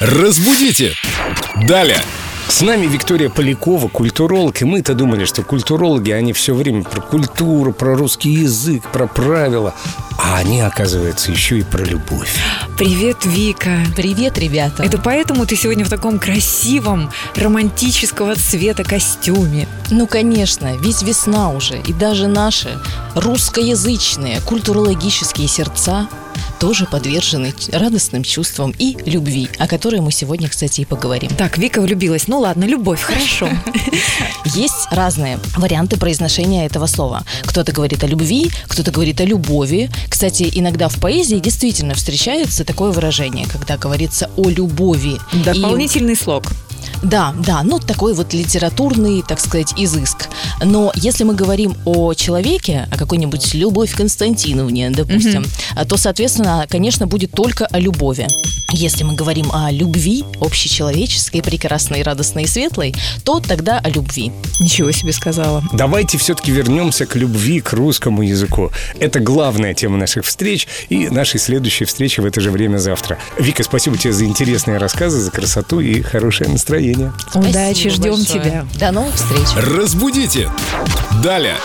Разбудите! Далее! С нами Виктория Полякова, культуролог, и мы-то думали, что культурологи, они все время про культуру, про русский язык, про правила, а они, оказывается, еще и про любовь. Привет, Вика. Привет, ребята. Это поэтому ты сегодня в таком красивом, романтического цвета костюме. Ну, конечно, ведь весна уже, и даже наши русскоязычные культурологические сердца тоже подвержены радостным чувствам и любви, о которой мы сегодня, кстати, и поговорим. Так, Вика влюбилась. Ну ладно, любовь, хорошо. Есть разные варианты произношения этого слова. Кто-то говорит о любви, кто-то говорит о любови. Кстати, иногда в поэзии действительно встречается такое выражение, когда говорится о любови. И- Дополнительный слог. Да, да, ну такой вот литературный, так сказать, изыск. Но если мы говорим о человеке, о какой-нибудь Любовь Константиновне, допустим, а, то, соответственно, конечно, будет только о любови. Если мы говорим о любви, общечеловеческой, прекрасной, радостной и светлой, то тогда о любви. Ничего себе сказала. Давайте все-таки вернемся к любви, к русскому языку. Это главная тема наших встреч и нашей следующей встречи в это же время завтра. Вика, спасибо тебе за интересные рассказы, за красоту и хорошее настроение. Удачи, Спасибо ждем большое. тебя. До новых встреч. Разбудите! Далее!